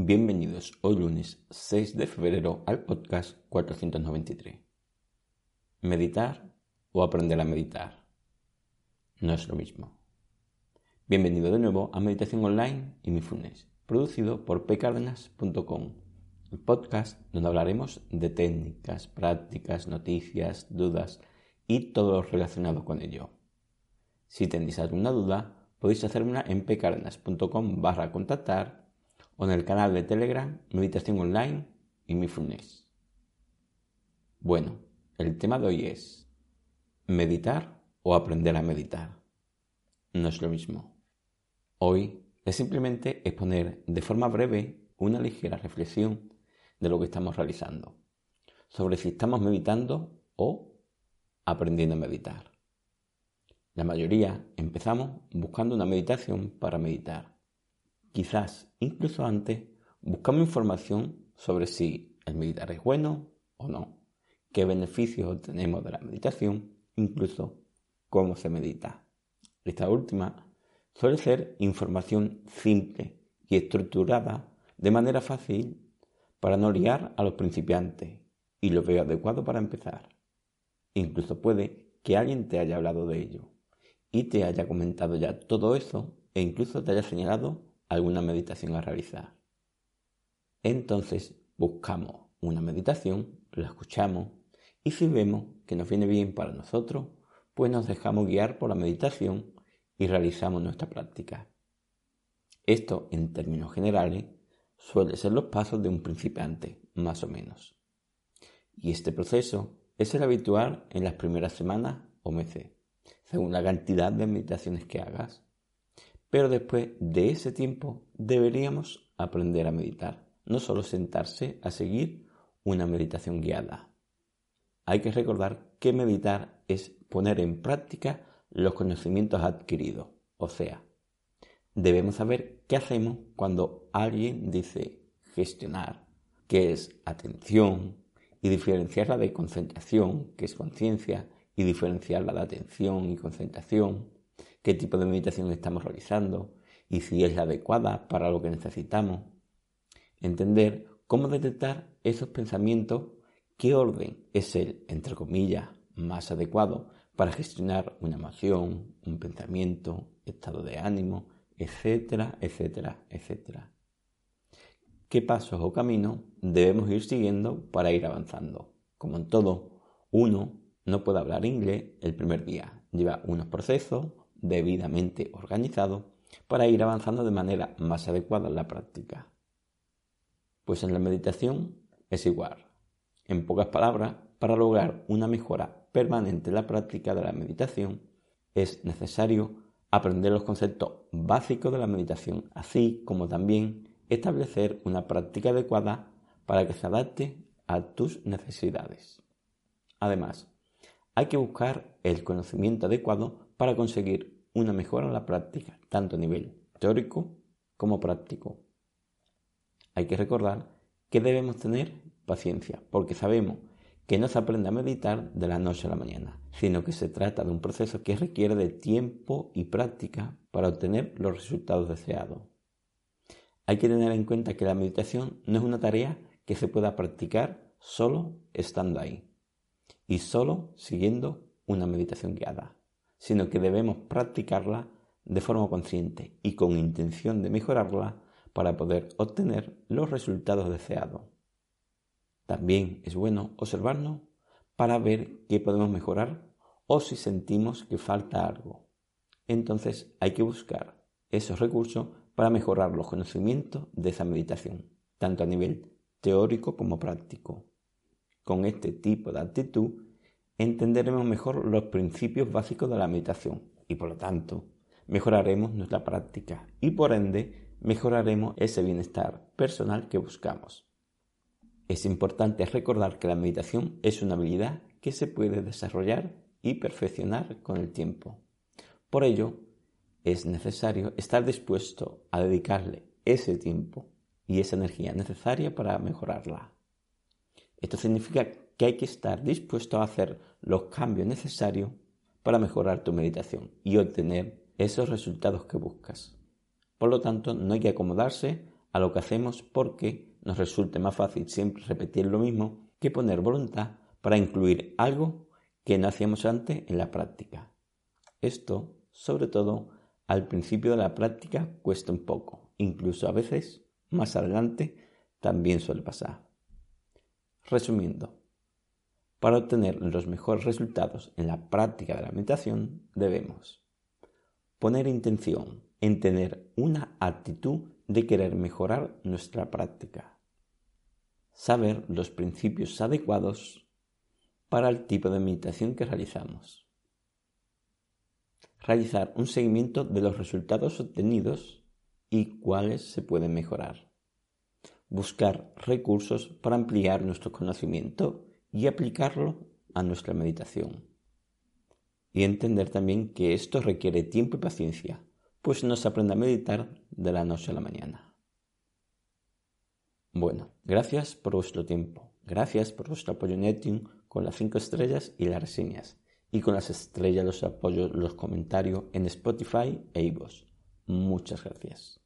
Bienvenidos hoy lunes 6 de febrero al podcast 493. Meditar o aprender a meditar no es lo mismo. Bienvenido de nuevo a Meditación Online y Mindfulness, producido por pcardenas.com, el podcast donde hablaremos de técnicas, prácticas, noticias, dudas y todo lo relacionado con ello. Si tenéis alguna duda, podéis hacérmela en pcardenas.com barra contactar o en el canal de Telegram Meditación Online y Mindfulness. Bueno, el tema de hoy es meditar o aprender a meditar. No es lo mismo. Hoy es simplemente exponer de forma breve una ligera reflexión de lo que estamos realizando, sobre si estamos meditando o aprendiendo a meditar. La mayoría empezamos buscando una meditación para meditar Quizás incluso antes buscamos información sobre si el meditar es bueno o no, qué beneficios obtenemos de la meditación, incluso cómo se medita. Esta última suele ser información simple y estructurada de manera fácil para no liar a los principiantes y lo veo adecuado para empezar. Incluso puede que alguien te haya hablado de ello y te haya comentado ya todo eso e incluso te haya señalado alguna meditación a realizar. Entonces buscamos una meditación, la escuchamos y si vemos que nos viene bien para nosotros, pues nos dejamos guiar por la meditación y realizamos nuestra práctica. Esto, en términos generales, suele ser los pasos de un principiante, más o menos. Y este proceso es el habitual en las primeras semanas o meses, según la cantidad de meditaciones que hagas. Pero después de ese tiempo deberíamos aprender a meditar, no solo sentarse a seguir una meditación guiada. Hay que recordar que meditar es poner en práctica los conocimientos adquiridos, o sea, debemos saber qué hacemos cuando alguien dice gestionar, qué es atención, y diferenciarla de concentración, que es conciencia, y diferenciarla de atención y concentración, qué tipo de meditación estamos realizando y si es la adecuada para lo que necesitamos. Entender cómo detectar esos pensamientos, qué orden es el, entre comillas, más adecuado para gestionar una emoción, un pensamiento, estado de ánimo, etcétera, etcétera, etcétera. ¿Qué pasos o caminos debemos ir siguiendo para ir avanzando? Como en todo, uno no puede hablar inglés el primer día. Lleva unos procesos, debidamente organizado para ir avanzando de manera más adecuada en la práctica. Pues en la meditación es igual. En pocas palabras, para lograr una mejora permanente en la práctica de la meditación, es necesario aprender los conceptos básicos de la meditación, así como también establecer una práctica adecuada para que se adapte a tus necesidades. Además, hay que buscar el conocimiento adecuado para conseguir una mejora en la práctica, tanto a nivel teórico como práctico. Hay que recordar que debemos tener paciencia, porque sabemos que no se aprende a meditar de la noche a la mañana, sino que se trata de un proceso que requiere de tiempo y práctica para obtener los resultados deseados. Hay que tener en cuenta que la meditación no es una tarea que se pueda practicar solo estando ahí y solo siguiendo una meditación guiada sino que debemos practicarla de forma consciente y con intención de mejorarla para poder obtener los resultados deseados. También es bueno observarnos para ver qué podemos mejorar o si sentimos que falta algo. Entonces hay que buscar esos recursos para mejorar los conocimientos de esa meditación, tanto a nivel teórico como práctico. Con este tipo de actitud entenderemos mejor los principios básicos de la meditación y por lo tanto mejoraremos nuestra práctica y por ende mejoraremos ese bienestar personal que buscamos. Es importante recordar que la meditación es una habilidad que se puede desarrollar y perfeccionar con el tiempo. Por ello, es necesario estar dispuesto a dedicarle ese tiempo y esa energía necesaria para mejorarla. Esto significa que hay que estar dispuesto a hacer los cambios necesarios para mejorar tu meditación y obtener esos resultados que buscas. Por lo tanto, no hay que acomodarse a lo que hacemos porque nos resulte más fácil siempre repetir lo mismo que poner voluntad para incluir algo que no hacíamos antes en la práctica. Esto, sobre todo, al principio de la práctica cuesta un poco, incluso a veces más adelante también suele pasar. Resumiendo, para obtener los mejores resultados en la práctica de la meditación debemos poner intención en tener una actitud de querer mejorar nuestra práctica, saber los principios adecuados para el tipo de meditación que realizamos, realizar un seguimiento de los resultados obtenidos y cuáles se pueden mejorar, buscar recursos para ampliar nuestro conocimiento y aplicarlo a nuestra meditación. Y entender también que esto requiere tiempo y paciencia, pues no se aprende a meditar de la noche a la mañana. Bueno, gracias por vuestro tiempo, gracias por vuestro apoyo en Etium con las 5 estrellas y las reseñas, y con las estrellas los apoyos, los comentarios en Spotify e iVoox. Muchas gracias.